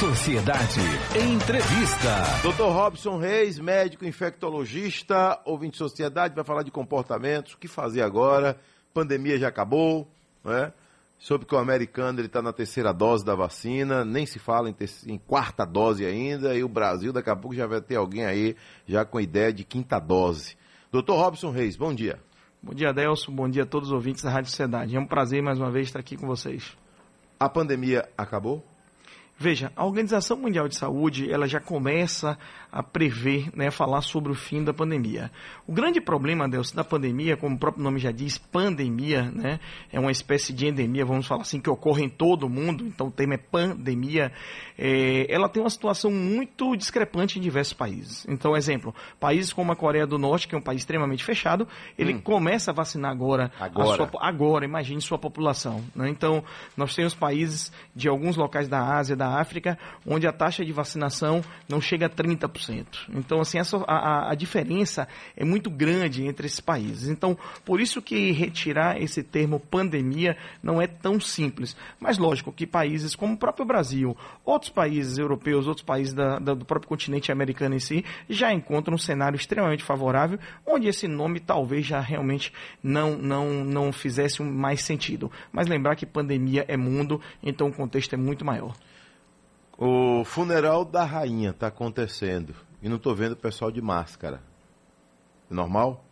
Sociedade. Entrevista. Dr. Robson Reis, médico infectologista, ouvinte de sociedade, vai falar de comportamentos, o que fazer agora? Pandemia já acabou, né? Soube que o americano está na terceira dose da vacina, nem se fala em, ter, em, quarta dose ainda, e o Brasil daqui a pouco já vai ter alguém aí já com ideia de quinta dose. Doutor Robson Reis, bom dia. Bom dia, Adelso. Bom dia a todos os ouvintes da Rádio Sociedade. É um prazer mais uma vez estar aqui com vocês. A pandemia acabou? Veja, a Organização Mundial de Saúde ela já começa a prever, né, falar sobre o fim da pandemia. O grande problema, Deus, da pandemia, como o próprio nome já diz, pandemia, né, é uma espécie de endemia, vamos falar assim, que ocorre em todo o mundo. Então o termo é pandemia. É, ela tem uma situação muito discrepante em diversos países. Então, exemplo, países como a Coreia do Norte, que é um país extremamente fechado, ele hum. começa a vacinar agora. Agora, sua, agora, imagine sua população. Né? Então, nós temos países de alguns locais da Ásia, da da África, onde a taxa de vacinação não chega a 30%. Então, assim, essa, a, a diferença é muito grande entre esses países. Então, por isso que retirar esse termo pandemia não é tão simples. Mas, lógico, que países como o próprio Brasil, outros países europeus, outros países da, da, do próprio continente americano em si, já encontram um cenário extremamente favorável, onde esse nome talvez já realmente não, não, não fizesse mais sentido. Mas lembrar que pandemia é mundo, então o contexto é muito maior. O funeral da rainha está acontecendo e não estou vendo o pessoal de máscara. É normal?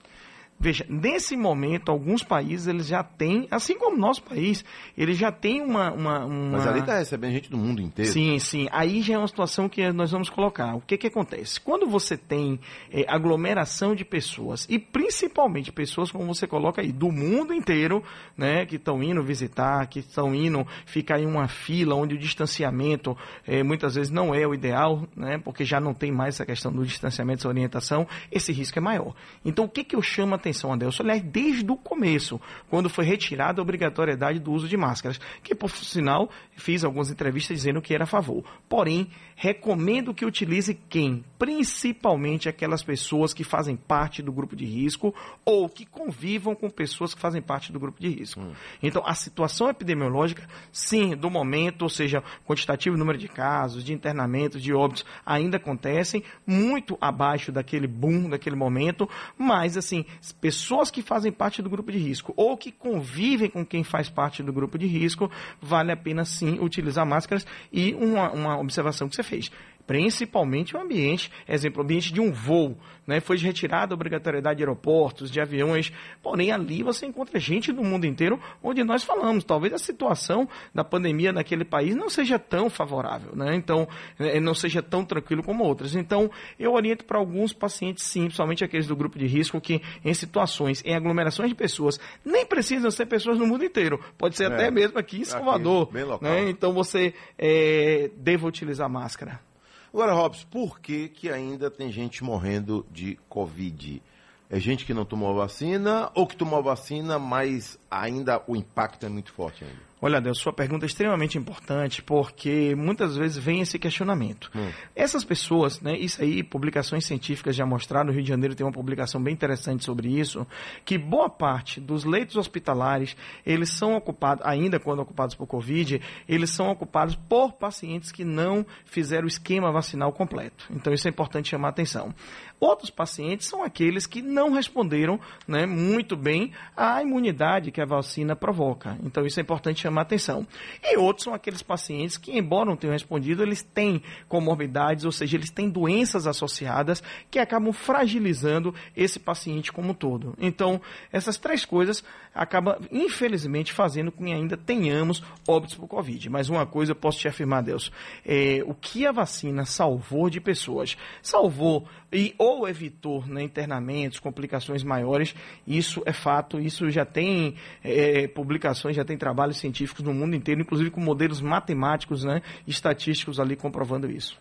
Veja, nesse momento, alguns países eles já têm, assim como o nosso país, eles já têm uma, uma, uma... Mas ali está recebendo gente do mundo inteiro. Sim, sim. Aí já é uma situação que nós vamos colocar. O que que acontece? Quando você tem é, aglomeração de pessoas, e principalmente pessoas, como você coloca aí, do mundo inteiro, né, que estão indo visitar, que estão indo ficar em uma fila onde o distanciamento é, muitas vezes não é o ideal, né, porque já não tem mais essa questão do distanciamento, essa orientação, esse risco é maior. Então, o que que eu chamo a atenção, Adelson, aliás, desde o começo, quando foi retirada a obrigatoriedade do uso de máscaras, que, por sinal, fiz algumas entrevistas dizendo que era a favor. Porém, recomendo que utilize quem? Principalmente aquelas pessoas que fazem parte do grupo de risco ou que convivam com pessoas que fazem parte do grupo de risco. Hum. Então, a situação epidemiológica, sim, do momento, ou seja, quantitativo número de casos, de internamentos, de óbitos, ainda acontecem, muito abaixo daquele boom, daquele momento, mas, assim, pessoas que fazem parte do grupo de risco ou que convivem com quem faz parte do grupo de risco, vale a pena sim utilizar máscaras. E uma, uma observação que você fez principalmente o ambiente, exemplo, o ambiente de um voo, né? Foi retirada a obrigatoriedade de aeroportos, de aviões, porém ali você encontra gente do mundo inteiro onde nós falamos, talvez a situação da pandemia naquele país não seja tão favorável, né? Então, é, não seja tão tranquilo como outras. Então, eu oriento para alguns pacientes, sim, principalmente aqueles do grupo de risco, que em situações, em aglomerações de pessoas, nem precisam ser pessoas no mundo inteiro, pode ser é, até mesmo aqui em Salvador, aqui, né? Então, você é, deva utilizar máscara. Agora, Robson, por que, que ainda tem gente morrendo de Covid? É gente que não tomou vacina ou que tomou vacina, mas ainda o impacto é muito forte ainda? Olha, Deus, sua pergunta é extremamente importante porque muitas vezes vem esse questionamento. Hum. Essas pessoas, né, isso aí, publicações científicas já mostraram, no Rio de Janeiro tem uma publicação bem interessante sobre isso, que boa parte dos leitos hospitalares, eles são ocupados, ainda quando ocupados por Covid, eles são ocupados por pacientes que não fizeram o esquema vacinal completo. Então isso é importante chamar a atenção. Outros pacientes são aqueles que não responderam né, muito bem à imunidade que a vacina provoca. Então isso é importante chamar atenção. E outros são aqueles pacientes que, embora não tenham respondido, eles têm comorbidades, ou seja, eles têm doenças associadas que acabam fragilizando esse paciente como um todo. Então, essas três coisas acabam, infelizmente, fazendo com que ainda tenhamos óbitos por Covid. Mas uma coisa eu posso te afirmar, Deus, é, o que a vacina salvou de pessoas, salvou e ou evitou né, internamentos, complicações maiores, isso é fato, isso já tem é, publicações, já tem trabalhos científicos científicos no mundo inteiro, inclusive com modelos matemáticos, né, estatísticos ali comprovando isso.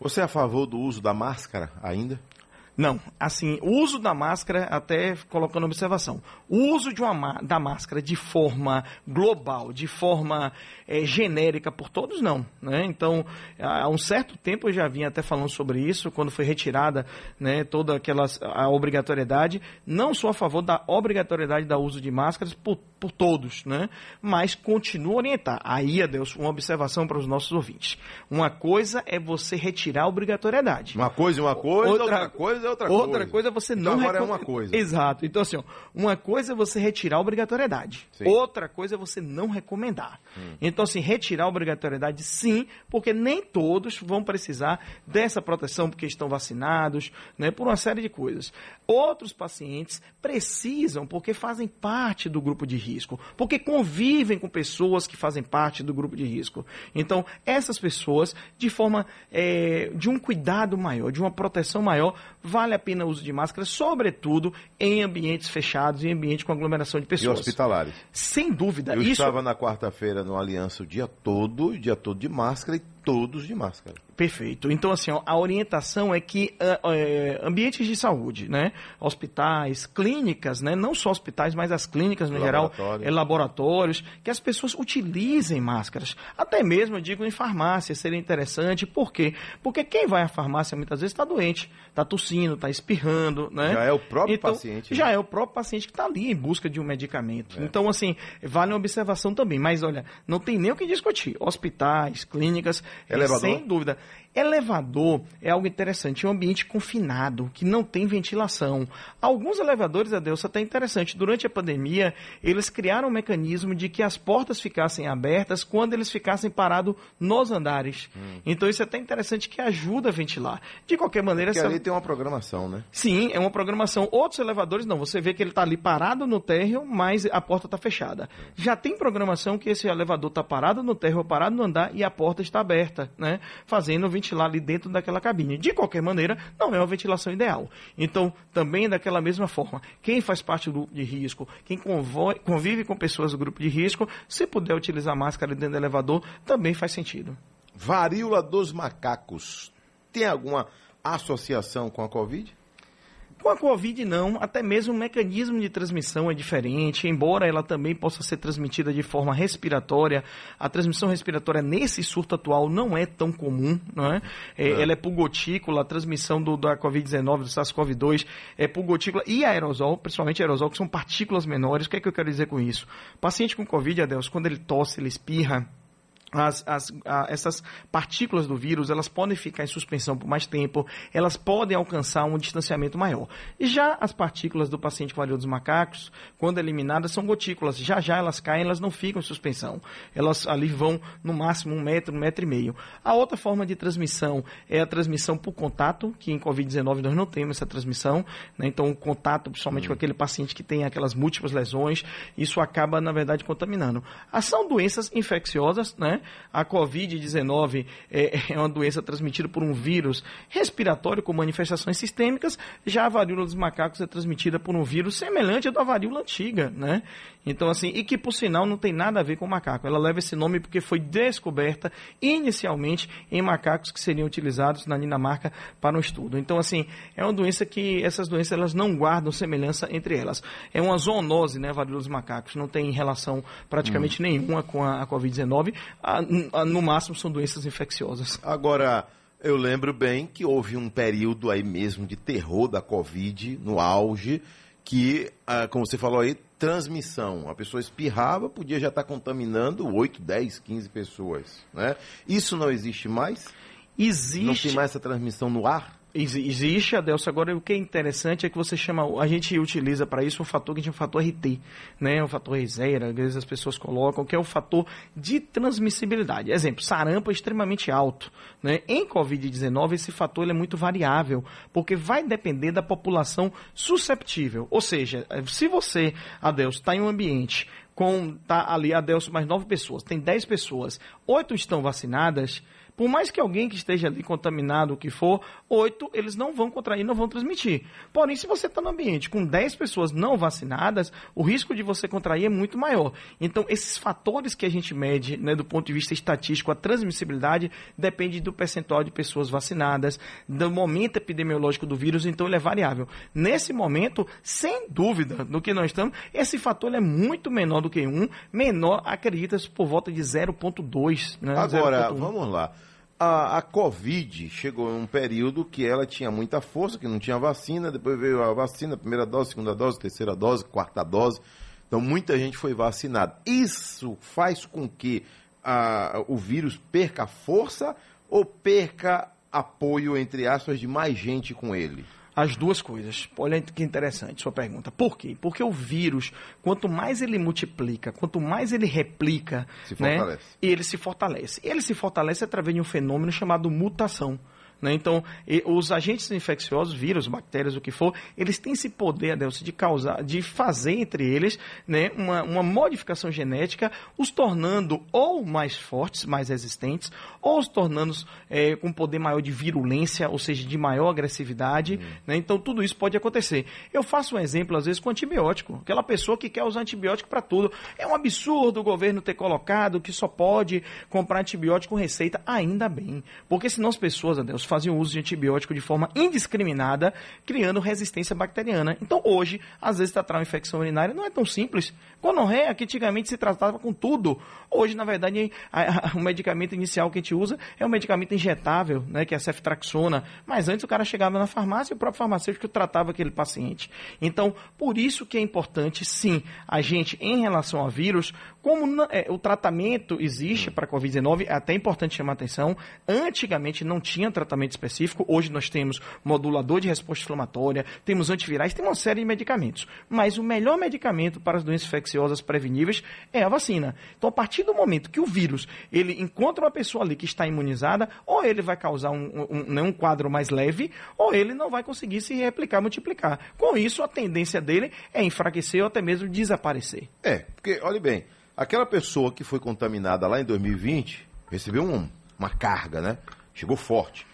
Você é a favor do uso da máscara ainda? Não, assim, o uso da máscara, até colocando observação, o uso de uma, da máscara de forma global, de forma é, genérica por todos, não. Né? Então, há um certo tempo eu já vinha até falando sobre isso, quando foi retirada né, toda aquela a obrigatoriedade. Não sou a favor da obrigatoriedade da uso de máscaras por, por todos, né? mas continuo a orientar. Aí, Adeus, uma observação para os nossos ouvintes. Uma coisa é você retirar a obrigatoriedade. Uma coisa é uma coisa, outra, outra coisa é outra, coisa. Outra coisa é você então, não... Agora recom... é uma coisa. Exato. Então, assim, ó, uma coisa é você retirar a obrigatoriedade. Sim. Outra coisa é você não recomendar. Hum. Então, assim, retirar a obrigatoriedade, sim, porque nem todos vão precisar dessa proteção porque estão vacinados, né, por uma série de coisas. Outros pacientes precisam porque fazem parte do grupo de risco, porque convivem com pessoas que fazem parte do grupo de risco. Então, essas pessoas, de forma é, de um cuidado maior, de uma proteção maior, vale a pena o uso de máscara, sobretudo em ambientes fechados, em ambientes com aglomeração de pessoas. E hospitalares. Sem dúvida. Eu isso... estava na quarta-feira no Aliança o dia todo, o dia todo de máscara e todos de máscara. Perfeito. Então, assim, a orientação é que uh, ambientes de saúde, né? Hospitais, clínicas, né? Não só hospitais, mas as clínicas no geral, é, laboratórios, que as pessoas utilizem máscaras. Até mesmo, eu digo, em farmácia seria interessante. Por quê? Porque quem vai à farmácia muitas vezes está doente, está tossindo, está espirrando, né? Já é o próprio então, paciente. Já né? é o próprio paciente que está ali em busca de um medicamento. É. Então, assim, vale uma observação também. Mas, olha, não tem nem o que discutir. Hospitais, clínicas, Elevador. sem dúvida. Elevador é algo interessante, é um ambiente confinado, que não tem ventilação. Alguns elevadores, Adeus, até interessante. Durante a pandemia, eles criaram um mecanismo de que as portas ficassem abertas quando eles ficassem parados nos andares. Hum. Então isso é até interessante que ajuda a ventilar. De qualquer maneira... Porque essa... ali tem uma programação, né? Sim, é uma programação. Outros elevadores não, você vê que ele está ali parado no térreo, mas a porta está fechada. Já tem programação que esse elevador está parado no térreo, parado no andar e a porta está aberta, né? Fazendo ventilar ali dentro daquela cabine. De qualquer maneira, não é uma ventilação ideal. Então, também daquela mesma forma, quem faz parte do grupo de risco, quem convive com pessoas do grupo de risco, se puder utilizar máscara dentro do elevador, também faz sentido. Varíola dos macacos. Tem alguma associação com a Covid? Com a Covid, não. Até mesmo o mecanismo de transmissão é diferente, embora ela também possa ser transmitida de forma respiratória. A transmissão respiratória nesse surto atual não é tão comum, não é? é, é. Ela é por gotícula, a transmissão do, da Covid-19, do SARS-CoV-2, é por gotícula e aerosol, principalmente aerosol, que são partículas menores. O que é que eu quero dizer com isso? O paciente com Covid, Adeus, quando ele tosse, ele espirra, as, as, a, essas partículas do vírus elas podem ficar em suspensão por mais tempo, elas podem alcançar um distanciamento maior. E já as partículas do paciente com varíola dos macacos, quando eliminadas, são gotículas. Já já elas caem, elas não ficam em suspensão. Elas ali vão no máximo um metro, um metro e meio. A outra forma de transmissão é a transmissão por contato, que em Covid-19 nós não temos essa transmissão. Né? Então, o contato, principalmente com aquele paciente que tem aquelas múltiplas lesões, isso acaba, na verdade, contaminando. As são doenças infecciosas, né? A Covid-19 é, é, uma doença transmitida por um vírus respiratório com manifestações sistêmicas, já a varíola dos macacos é transmitida por um vírus semelhante ao da varíola antiga, né? Então, assim, e que por sinal não tem nada a ver com macaco. Ela leva esse nome porque foi descoberta inicialmente em macacos que seriam utilizados na Dinamarca para um estudo. Então, assim, é uma doença que essas doenças elas não guardam semelhança entre elas. É uma zoonose, né, a varíola dos macacos. Não tem relação praticamente hum. nenhuma com a, a Covid-19. No máximo são doenças infecciosas. Agora, eu lembro bem que houve um período aí mesmo de terror da Covid, no auge, que, ah, como você falou aí, transmissão. A pessoa espirrava, podia já estar contaminando 8, 10, 15 pessoas. Né? Isso não existe mais? Existe. Não tem mais essa transmissão no ar? Existe, Adelso. Agora, o que é interessante é que você chama, a gente utiliza para isso um fator que a gente chama fator RT, né? O fator reserva, às vezes as pessoas colocam, que é o fator de transmissibilidade. Exemplo, sarampo é extremamente alto, né? Em Covid-19, esse fator é muito variável, porque vai depender da população susceptível. Ou seja, se você, Adelso, está em um ambiente com, tá ali, Adelso, mais nove pessoas, tem dez pessoas, oito estão vacinadas, Por mais que alguém que esteja ali contaminado, o que for, oito, eles não vão contrair, não vão transmitir. Porém, se você está no ambiente com 10 pessoas não vacinadas, o risco de você contrair é muito maior. Então, esses fatores que a gente mede, né, do ponto de vista estatístico, a transmissibilidade depende do percentual de pessoas vacinadas, do momento epidemiológico do vírus, então ele é variável. Nesse momento, sem dúvida, no que nós estamos, esse fator é muito menor do que um, menor, acredita-se, por volta de 0,2. Né, Agora, 0, vamos lá. A, a, Covid chegou em um período que ela tinha muita força, que não tinha vacina, depois veio a vacina, primeira dose, segunda dose, terceira dose, quarta dose. Então muita gente foi vacinada. Isso faz com que a, o vírus perca força ou perca apoio, entre aspas, de mais gente com ele? As duas coisas. Olha que interessante sua pergunta. Por quê? Porque o vírus, quanto mais ele multiplica, quanto mais ele replica, né, ele se fortalece. Ele se fortalece através de um fenômeno chamado mutação. Né? Então, os agentes infecciosos, vírus, bactérias, o que for, eles têm esse poder, Adelson, de causar, de fazer entre eles né, uma, uma modificação genética, os tornando ou mais fortes, mais resistentes, ou os tornando é, com poder maior de virulência, ou seja, de maior agressividade. Uhum. Né? Então, tudo isso pode acontecer. Eu faço um exemplo, às vezes, com antibiótico. Aquela pessoa que quer usar antibiótico para tudo. É um absurdo o governo ter colocado que só pode comprar antibiótico com receita. Ainda bem. Porque senão as pessoas, Adelson, faziam uso de antibiótico de forma indiscriminada, criando resistência bacteriana. Então, hoje, às vezes, tratar uma infecção urinária não é tão simples. Gonorreia, que antigamente se tratava com tudo. Hoje, na verdade, a, a, o medicamento inicial que a gente usa é um medicamento injetável, né, que é a ceftraxona. Mas antes o cara chegava na farmácia e o próprio farmacêutico tratava aquele paciente. Então, por isso que é importante, sim, a gente, em relação a vírus, como é, o tratamento existe para a Covid-19, é até importante chamar atenção, antigamente não tinha tratamento específico, hoje nós temos modulador de resposta inflamatória, temos antivirais, tem uma série de medicamentos. Mas o melhor medicamento para as doenças infecciosas preveníveis é a vacina. Então, a partir do momento que o vírus ele encontra uma pessoa ali que está imunizada, ou ele vai causar um, um, né, um quadro mais leve, ou ele não vai conseguir se replicar, multiplicar. Com isso, a tendência dele é enfraquecer ou até mesmo desaparecer. É, porque, olhe bem, Aquela pessoa que foi contaminada lá em 2020 recebeu um, uma carga, né? Chegou forte.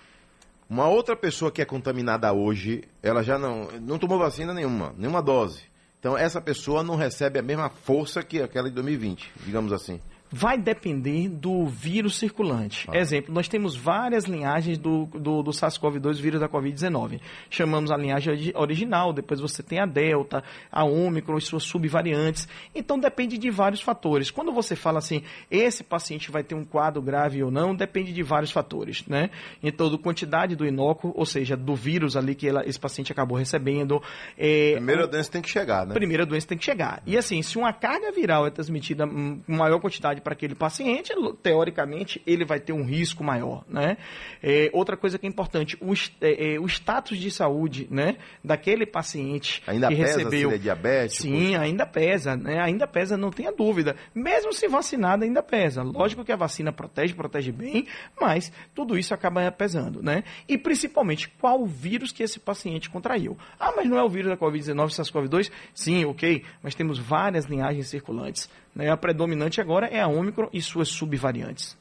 Uma outra pessoa que é contaminada hoje, ela já não, não tomou vacina nenhuma, nenhuma dose. Então essa pessoa não recebe a mesma força que aquela de 2020, digamos assim vai depender do vírus circulante. Ah. Exemplo, nós temos várias linhagens do, do, do SARS-CoV-2, vírus da Covid-19. Chamamos a linhagem original, depois você tem a Delta, a Ômicron e suas subvariantes. Então depende de vários fatores. Quando você fala assim, esse paciente vai ter um quadro grave ou não, depende de vários fatores, né? Então, do quantidade do inóculo, ou seja, do vírus ali que ela, esse paciente acabou recebendo. É, primeira doença tem que chegar, né? Primeira doença tem que chegar. E assim, se uma carga viral é transmitida com maior quantidade para aquele paciente, teoricamente ele vai ter um risco maior, né? É, outra coisa que é importante, o, é, é, o status de saúde, né, daquele paciente ainda que pesa recebeu, se é diabético? Sim, ainda pesa, né? Ainda pesa, não tenha dúvida. Mesmo se vacinado, ainda pesa. Lógico que a vacina protege, protege bem, mas tudo isso acaba pesando, né? E principalmente qual o vírus que esse paciente contraiu. Ah, mas não é o vírus da Covid-19, SARS-CoV-2? Sim, ok, mas temos várias linhagens circulantes. Né? A predominante agora é a Ômicron e suas subvariantes.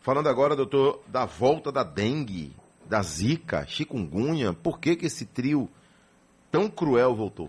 Falando agora, doutor, da volta da dengue, da zika, chikungunya, por que, que esse trio tão cruel voltou?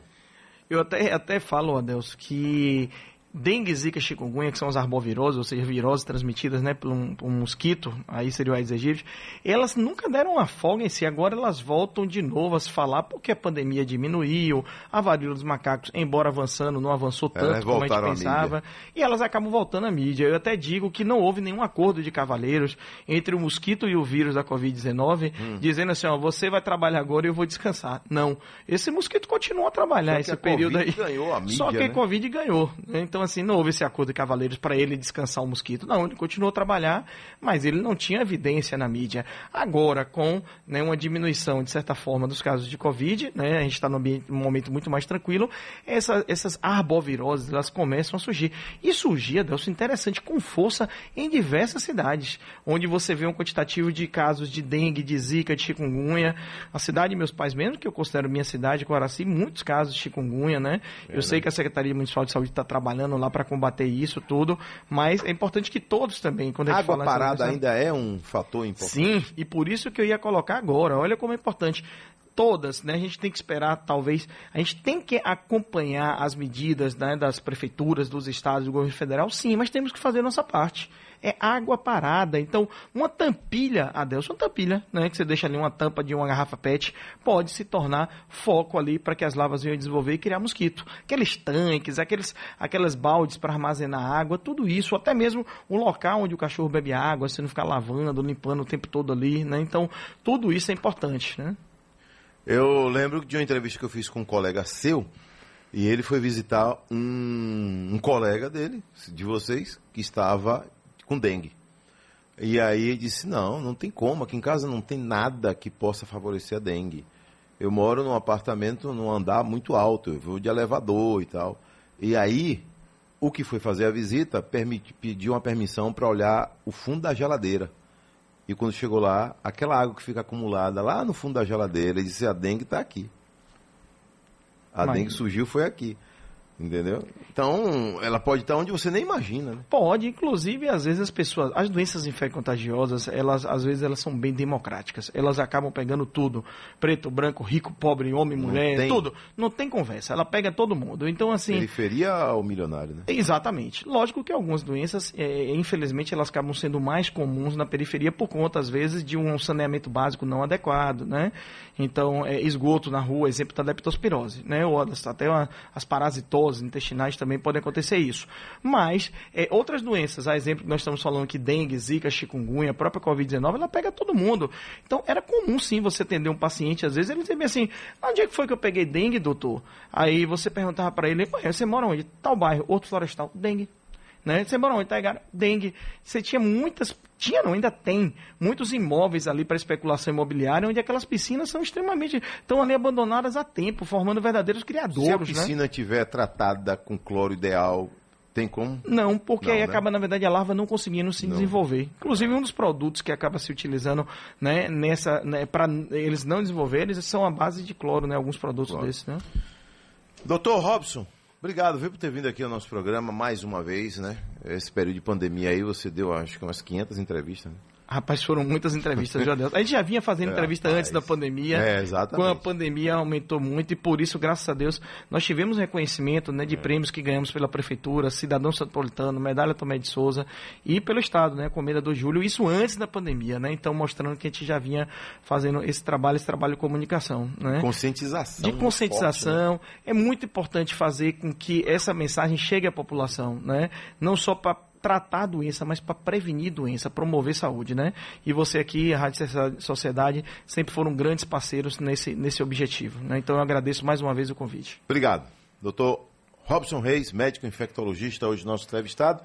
Eu até, até falo, Adelso, que dengue, zika, chikungunya, que são as arboviroses, ou seja, viroses transmitidas né, por, um, por um mosquito, aí seria o Aedes aegypti, elas nunca deram uma folga em si, agora elas voltam de novo a se falar porque a pandemia diminuiu, a varíola dos macacos, embora avançando, não avançou tanto como a gente pensava, e elas acabam voltando à mídia. Eu até digo que não houve nenhum acordo de cavaleiros entre o mosquito e o vírus da Covid-19, hum. dizendo assim, ó, você vai trabalhar agora e eu vou descansar. Não, esse mosquito continua a trabalhar esse período aí. Mídia, Só que né? a Covid ganhou, né? então então, assim, não houve esse acordo de cavaleiros para ele descansar o mosquito. Não, ele continuou a trabalhar, mas ele não tinha evidência na mídia. Agora, com né, uma diminuição, de certa forma, dos casos de Covid, né, a gente está num, momento muito mais tranquilo, essa, essas arboviroses elas começam a surgir. E surgia, Delcio, interessante, com força em diversas cidades, onde você vê um quantitativo de casos de dengue, de zika, de chikungunya. A cidade de meus pais, mesmo que eu considero minha cidade, Coraci, muitos casos de chikungunya, né? É, Eu né? sei que a Secretaria Municipal de Saúde está trabalhando plano lá para combater isso tudo, mas é importante que todos também, quando a gente Água fala parada nessa- ainda é um fator importante. Sim, e por isso que eu ia colocar agora. Olha como é importante. Todas, né? A gente tem que esperar, talvez. A gente tem que acompanhar as medidas né, das prefeituras, dos estados, do governo federal, sim, mas temos que fazer a nossa parte. É água parada. Então, uma tampilha, Adelson, uma tampilha, né? Que você deixa ali uma tampa de uma garrafa PET, pode se tornar foco ali para que as lavas venham desenvolver e criar mosquito. Aqueles tanques, aqueles, aquelas baldes para armazenar água, tudo isso, até mesmo o local onde o cachorro bebe água, você não ficar lavando, limpando o tempo todo ali, né? Então, tudo isso é importante, né? Eu lembro de uma entrevista que eu fiz com um colega seu, e ele foi visitar um, um colega dele, de vocês, que estava com dengue. E aí disse, não, não tem como, aqui em casa não tem nada que possa favorecer a dengue. Eu moro num apartamento num andar muito alto, eu vou de elevador e tal. E aí, o que foi fazer a visita, permiti- pediu uma permissão para olhar o fundo da geladeira. E quando chegou lá, aquela água que fica acumulada lá no fundo da geladeira, ele disse: a dengue está aqui. A Mas- dengue surgiu foi aqui. Entendeu? Então, ela pode estar onde você nem imagina, né? Pode, inclusive, às vezes as pessoas, as doenças infecto-contagiosas, elas, às vezes, elas são bem democráticas. Elas acabam pegando tudo. Preto, branco, rico, pobre, homem, Não mulher, tem. tudo. Não tem conversa. Ela pega todo mundo. Então, assim. Periferia ao milionário, né? Exatamente. Lógico que algumas doenças, é, infelizmente, elas acabam sendo mais comuns na periferia por conta, às vezes, de um saneamento básico não adequado, né? Então, é, esgoto na rua, exemplo da leptospirose, né? Ou até uma- as parasitoses intestinais também podem acontecer isso. Mas, é, outras doenças, a exemplo que nós estamos falando que dengue, zika, chikungunya, a própria Covid-19, ela pega todo mundo. Então, era comum, sim, você atender um paciente, às vezes, ele dizia assim, onde é que foi que eu peguei dengue, doutor? Aí você perguntava para ele, "Ué, você mora onde? Tal bairro, outro florestal, dengue. Né? Você mora onde? Taigara? Dengue. Você tinha muitas, tinha não, ainda tem, muitos imóveis ali para especulação imobiliária, onde aquelas piscinas são extremamente, estão ali abandonadas há tempo, formando verdadeiros Se a né? piscina tiver tratada com cloro ideal, tem como? Não, porque Não, aí né? acaba, na verdade, a larva não conseguindo se Não. desenvolver. Inclusive, um dos produtos que acaba se utilizando né, nessa, né, para eles não desenvolverem, são a base de cloro, né? Alguns produtos Claro. desses, né? Doutor Robson, obrigado viu, por ter vindo aqui ao nosso programa mais uma vez, né? Esse período de pandemia aí, você deu acho que umas 500 entrevistas, né? Rapaz, foram muitas entrevistas, já deu. A gente já vinha fazendo É, entrevista rapaz. antes da pandemia. É, exatamente. Com a pandemia aumentou muito e por isso, graças a Deus, nós tivemos reconhecimento né, de prêmios que ganhamos pela Prefeitura, Cidadão Santropolitano, Medalha Tomé de Souza e pelo Estado, né, com Meda do Júlio, isso antes da pandemia, né? Então, mostrando que a gente já vinha fazendo esse trabalho, esse trabalho de comunicação, né? Conscientização. de conscientização. né? É muito importante fazer com que essa mensagem chegue à população, né? Não só para tratar a doença, mas para prevenir doença, promover saúde, né? E você aqui, a Rádio Sociedade, sempre foram grandes parceiros nesse, nesse objetivo, né? Então eu agradeço mais uma vez o convite. Obrigado. Doutor Robson Reis, médico infectologista, hoje nosso entrevistado.